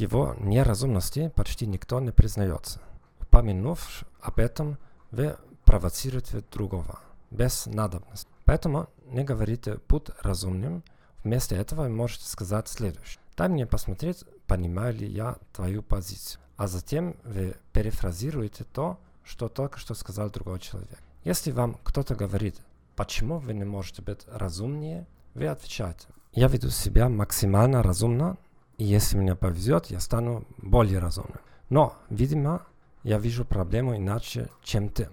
его неразумности почти никто не признается. Упомянув об этом, вы провоцируете другого, без надобности. Поэтому не говорите «будь разумным», вместо этого можете сказать следующее. Дай мне посмотреть, понимаю ли я твою позицию. А затем вы перефразируете то, что только что сказал другой человек. Если вам кто-то говорит, почему вы не можете быть разумнее, вы отвечаете. Я веду себя максимально разумно, и если мне повезет, я стану более разумным. Но, видимо, я вижу проблему иначе, чем ты.